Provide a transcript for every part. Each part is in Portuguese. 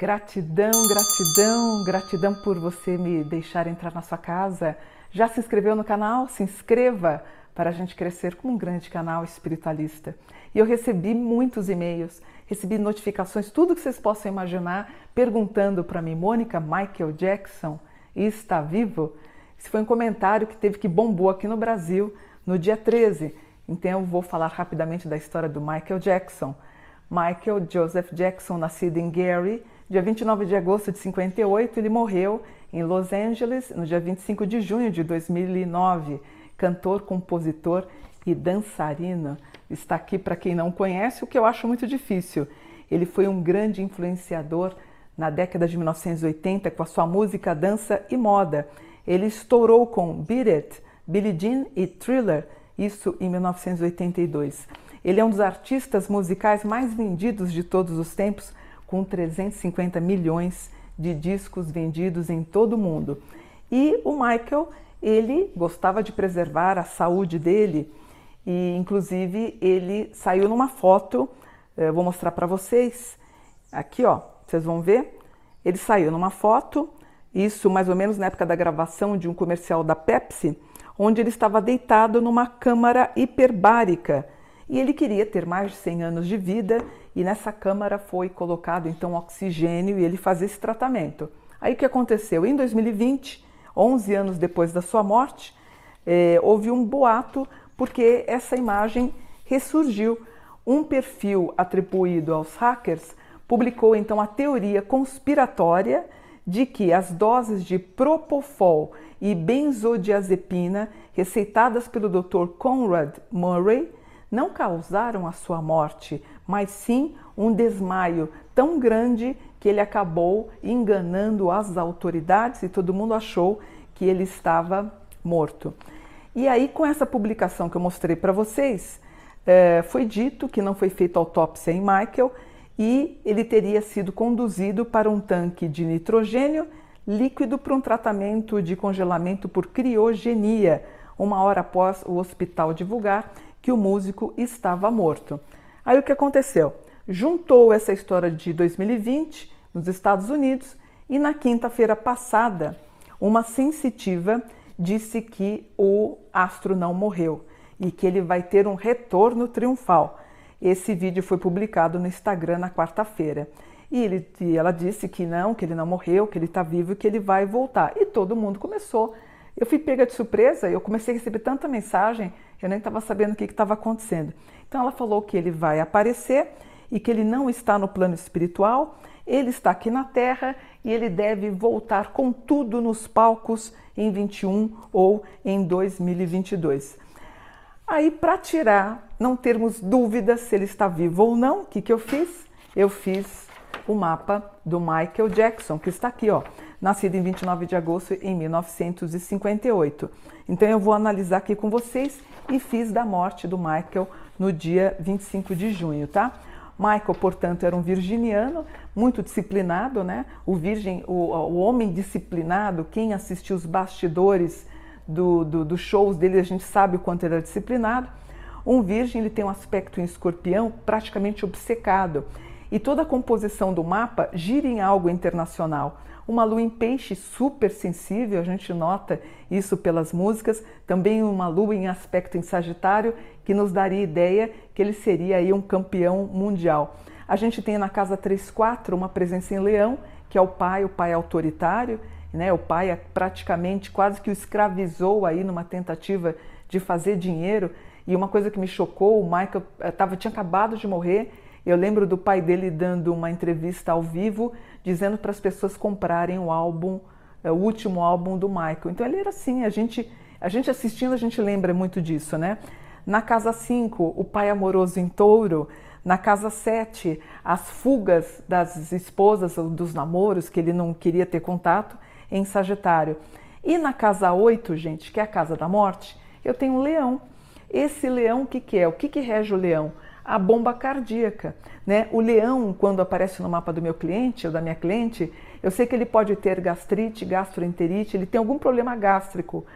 Gratidão, gratidão, gratidão por você me deixar entrar na sua casa. Já se inscreveu no canal? Se inscreva para a gente crescer como um grande canal espiritualista. E eu recebi muitos e-mails, recebi notificações, tudo que vocês possam imaginar, perguntando para mim, Mônica, Michael Jackson está vivo? Esse foi um comentário que teve que bombou aqui no Brasil no dia 13. Então eu vou falar rapidamente da história do Michael Jackson. Michael Joseph Jackson, nascido em Gary, Dia 29 de agosto de 58, ele morreu em Los Angeles no dia 25 de junho de 2009. Cantor, compositor e dançarino. Está aqui para quem não conhece, o que eu acho muito difícil. Ele foi um grande influenciador na década de 1980 com a sua música, dança e moda. Ele estourou com Beat It, Billie Jean e Thriller, isso em 1982. Ele é um dos artistas musicais mais vendidos de todos os tempos, com 350 milhões de discos vendidos em todo o mundo. E o Michael, ele gostava de preservar a saúde dele e, inclusive, ele saiu numa foto, eh, vou mostrar para vocês. Aqui, ó, vocês vão ver. Ele saiu numa foto, isso mais ou menos na época da gravação de um comercial da Pepsi, onde ele estava deitado numa câmara hiperbárica e ele queria ter mais de 100 anos de vida e nessa câmara foi colocado então oxigênio e ele fazia esse tratamento. Aí o que aconteceu? Em 2020, 11 anos depois da sua morte, eh, houve um boato porque essa imagem ressurgiu. Um perfil atribuído aos hackers publicou então a teoria conspiratória de que as doses de propofol e benzodiazepina receitadas pelo Dr. Conrad Murray não causaram a sua morte, mas sim um desmaio tão grande que ele acabou enganando as autoridades e todo mundo achou que ele estava morto. E aí, com essa publicação que eu mostrei para vocês, é, foi dito que não foi feita autópsia em Michael e ele teria sido conduzido para um tanque de nitrogênio líquido para um tratamento de congelamento por criogenia, uma hora após o hospital divulgar que o músico estava morto. Aí o que aconteceu? Juntou essa história de 2020 nos Estados Unidos e na quinta-feira passada, uma sensitiva disse que o astro não morreu e que ele vai ter um retorno triunfal. Esse vídeo foi publicado no Instagram na quarta-feira. E, ele, e ela disse que não, que ele não morreu, que ele está vivo e que ele vai voltar. E todo mundo começou. Eu fui pega de surpresa, eu comecei a receber tanta mensagem eu nem estava sabendo o que estava acontecendo. Então ela falou que ele vai aparecer e que ele não está no plano espiritual, ele está aqui na Terra e ele deve voltar com tudo nos palcos em 21 ou em 2022. Aí, para tirar, não termos dúvidas se ele está vivo ou não, o que, que eu fiz? Eu fiz o mapa do Michael Jackson, que está aqui, ó, nascido em 29 de agosto em 1958. Então eu vou analisar aqui com vocês e fiz da morte do Michael no dia 25 de junho, tá? Michael, portanto, era um virginiano, muito disciplinado, né? O virgem, o, o homem disciplinado, quem assistiu os bastidores do, do, dos shows dele, a gente sabe o quanto ele era disciplinado. Um virgem, ele tem um aspecto em escorpião praticamente obcecado. E toda a composição do mapa gira em algo internacional. Uma lua em peixe super sensível, a gente nota isso pelas músicas. Também uma lua em aspecto em Sagitário, que nos daria ideia que ele seria aí um campeão mundial. A gente tem na casa 3-4 uma presença em Leão, que é o pai, o pai autoritário, né? O pai é praticamente quase que o escravizou aí numa tentativa de fazer dinheiro. E uma coisa que me chocou, o Michael eh, tava, tinha acabado de morrer eu lembro do pai dele dando uma entrevista ao vivo, dizendo para as pessoas comprarem o álbum, é, o último álbum do Michael. Então ele era assim, a gente, a gente assistindo, a gente lembra muito disso, né? Na casa 5, o pai amoroso em touro. Na casa 7, as fugas das esposas ou dos namoros que ele não queria ter contato em Sagitário. E na casa 8, gente, que é a casa da morte, eu tenho um leão. Esse leão, o que, que é? O que, que rege o leão? a bomba cardíaca. Né? O leão, quando aparece no mapa do meu cliente ou da minha cliente, Eu sei que ele pode ter gastrite, gastroenterite, ele tem algum problema gástrico,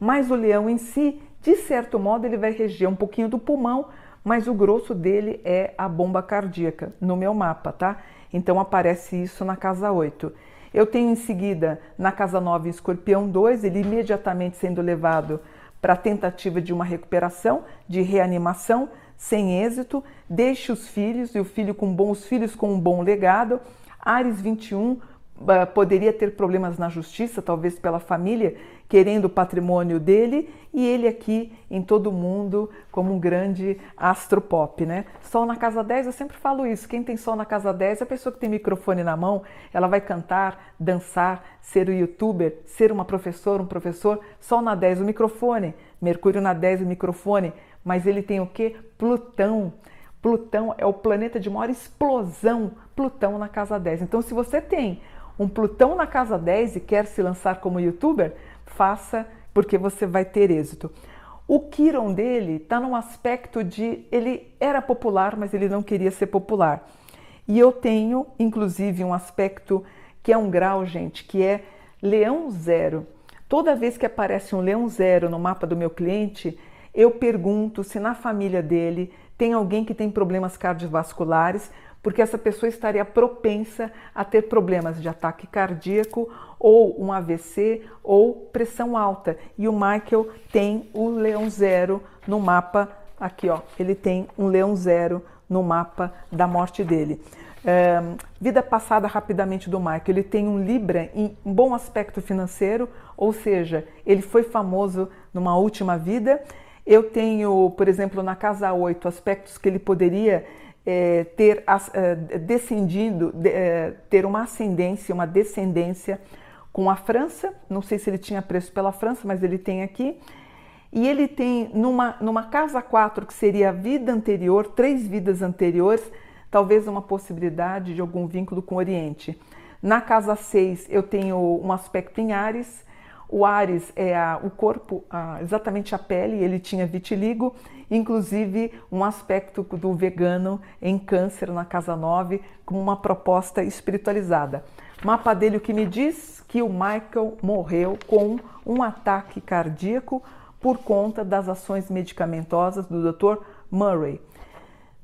mas o leão em si, de certo modo, ele vai reger um pouquinho do pulmão, mas o grosso dele é a bomba cardíaca no meu mapa, tá? Então aparece isso na casa 8. Eu tenho em seguida na casa 9 escorpião 2, ele imediatamente sendo levado para tentativa de uma recuperação, de reanimação, sem êxito, deixe os filhos e o filho com bons filhos com um bom legado. Ares 21 ah, poderia ter problemas na justiça, talvez pela família querendo o patrimônio dele, e ele aqui em todo mundo como um grande astro pop, né? Sol na casa 10, eu sempre falo isso, quem tem sol na casa 10 é a pessoa que tem microfone na mão, ela vai cantar, dançar, ser um youtuber, ser uma professora, um professor, sol na 10 o microfone, Mercúrio na 10 o microfone, mas ele tem o que? Plutão. Plutão é o planeta de maior explosão, Plutão na casa 10. Então, se você tem um Plutão na casa 10 e quer se lançar como youtuber, faça porque você vai ter êxito. O Kiron dele está num aspecto de ele era popular, mas ele não queria ser popular. E eu tenho, inclusive, um aspecto que é um grau, gente, que é leão zero. Toda vez que aparece um leão zero no mapa do meu cliente, eu pergunto se na família dele tem alguém que tem problemas cardiovasculares, porque essa pessoa estaria propensa a ter problemas de ataque cardíaco ou um AVC ou pressão alta. E o Michael tem o leão zero no mapa aqui, ó. Ele tem um leão zero no mapa da morte dele. É, vida passada rapidamente do Michael, ele tem um Libra em bom aspecto financeiro, ou seja, ele foi famoso numa última vida. Eu tenho, por exemplo, na casa 8, aspectos que ele poderia é, ter é, descendido, é, ter uma ascendência, uma descendência com a França. Não sei se ele tinha preço pela França, mas ele tem aqui. E ele tem numa, numa casa 4, que seria a vida anterior, três vidas anteriores, talvez uma possibilidade de algum vínculo com o Oriente. Na casa 6, eu tenho um aspecto em Ares. O Ares é a, o corpo, a, exatamente a pele, ele tinha vitiligo inclusive um aspecto do vegano em câncer na casa 9, com uma proposta espiritualizada. Mapa dele o que me diz que o Michael morreu com um ataque cardíaco por conta das ações medicamentosas do Dr. Murray.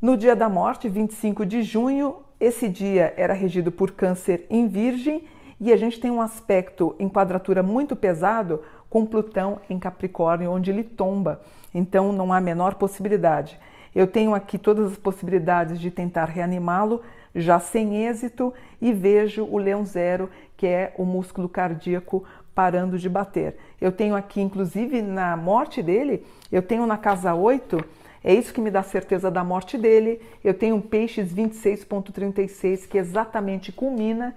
No dia da morte, 25 de junho, esse dia era regido por câncer em virgem e a gente tem um aspecto em quadratura muito pesado com Plutão em Capricórnio, onde ele tomba. Então não há a menor possibilidade. Eu tenho aqui todas as possibilidades de tentar reanimá-lo, já sem êxito, e vejo o leão zero, que é o músculo cardíaco parando de bater. Eu tenho aqui, inclusive, na morte dele, eu tenho na casa 8, é isso que me dá certeza da morte dele. Eu tenho um peixes 26.36 que exatamente culmina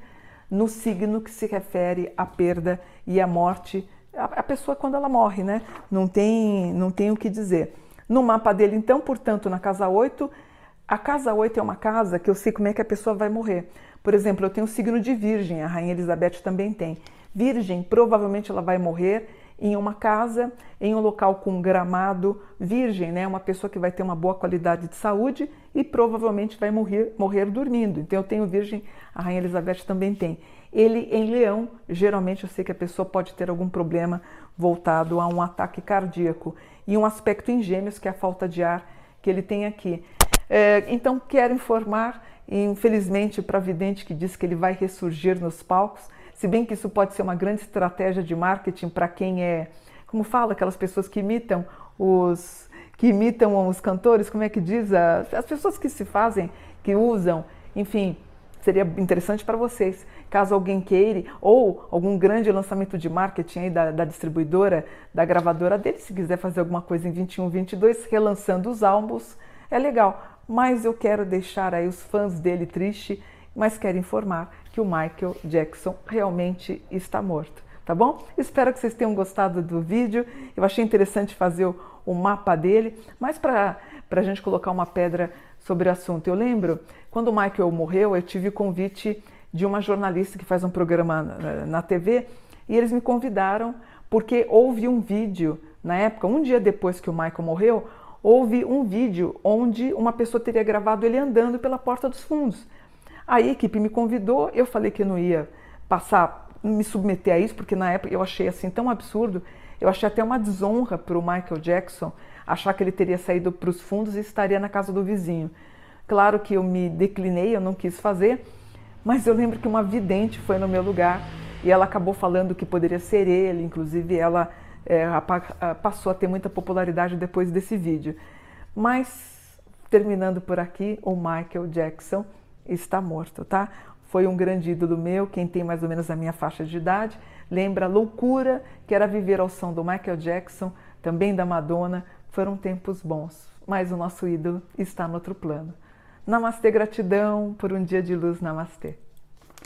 no signo que se refere à perda e à morte a, pessoa quando ela morre, né? Não tem, não tem o que dizer. No mapa dele, então, portanto, na casa 8, a casa 8 é uma casa que eu sei como é que a pessoa vai morrer. Por exemplo, eu tenho o signo de Virgem, a Rainha Elizabeth também tem. Virgem, provavelmente ela vai morrer em uma casa, em um local com gramado virgem, né? Uma pessoa que vai ter uma boa qualidade de saúde e provavelmente vai morrer, morrer dormindo. Então eu tenho virgem, a Rainha Elizabeth também tem. Ele em leão, geralmente eu sei que a pessoa pode ter algum problema voltado a um ataque cardíaco. E um aspecto em gêmeos, que é a falta de ar que ele tem aqui. É, então, quero informar, infelizmente, para vidente que diz que ele vai ressurgir nos palcos, se bem que isso pode ser uma grande estratégia de marketing para quem é, como fala, aquelas pessoas que imitam os que imitam os cantores, como é que diz? As, as pessoas que se fazem, que usam, enfim, seria interessante para vocês. Caso alguém queira, ou algum grande lançamento de marketing aí da, da, distribuidora, da gravadora dele, se quiser fazer alguma coisa em 21, 22, relançando os álbuns, é legal. Mas eu quero deixar aí os fãs dele triste, mas quero informar que o Michael Jackson realmente está morto, tá bom? Espero que vocês tenham gostado do vídeo. Eu achei interessante fazer o, mapa dele, mas para a gente colocar uma pedra sobre o assunto. Eu lembro, quando o Michael morreu, eu tive o convite de uma jornalista que faz um programa na TV e eles me convidaram porque houve um vídeo na época, um dia depois que o Michael morreu, houve um vídeo onde uma pessoa teria gravado ele andando pela porta dos fundos. A equipe me convidou, eu falei que não ia passar, me submeter a isso, porque na época eu achei assim tão absurdo, eu achei até uma desonra para o Michael Jackson achar que ele teria saído para os fundos e estaria na casa do vizinho. Claro que eu me declinei, eu não quis fazer, mas eu lembro que uma vidente foi no meu lugar e ela acabou falando que poderia ser ele, inclusive ela é, passou a ter muita popularidade depois desse vídeo. Mas, terminando por aqui, o Michael Jackson está morto, tá? Foi um grande ídolo meu, quem tem mais ou menos a minha faixa de idade, lembra a loucura que era viver ao som do Michael Jackson, também da Madonna, foram tempos bons, mas o nosso ídolo está no outro plano. Namastê, gratidão por um dia de luz, namastê.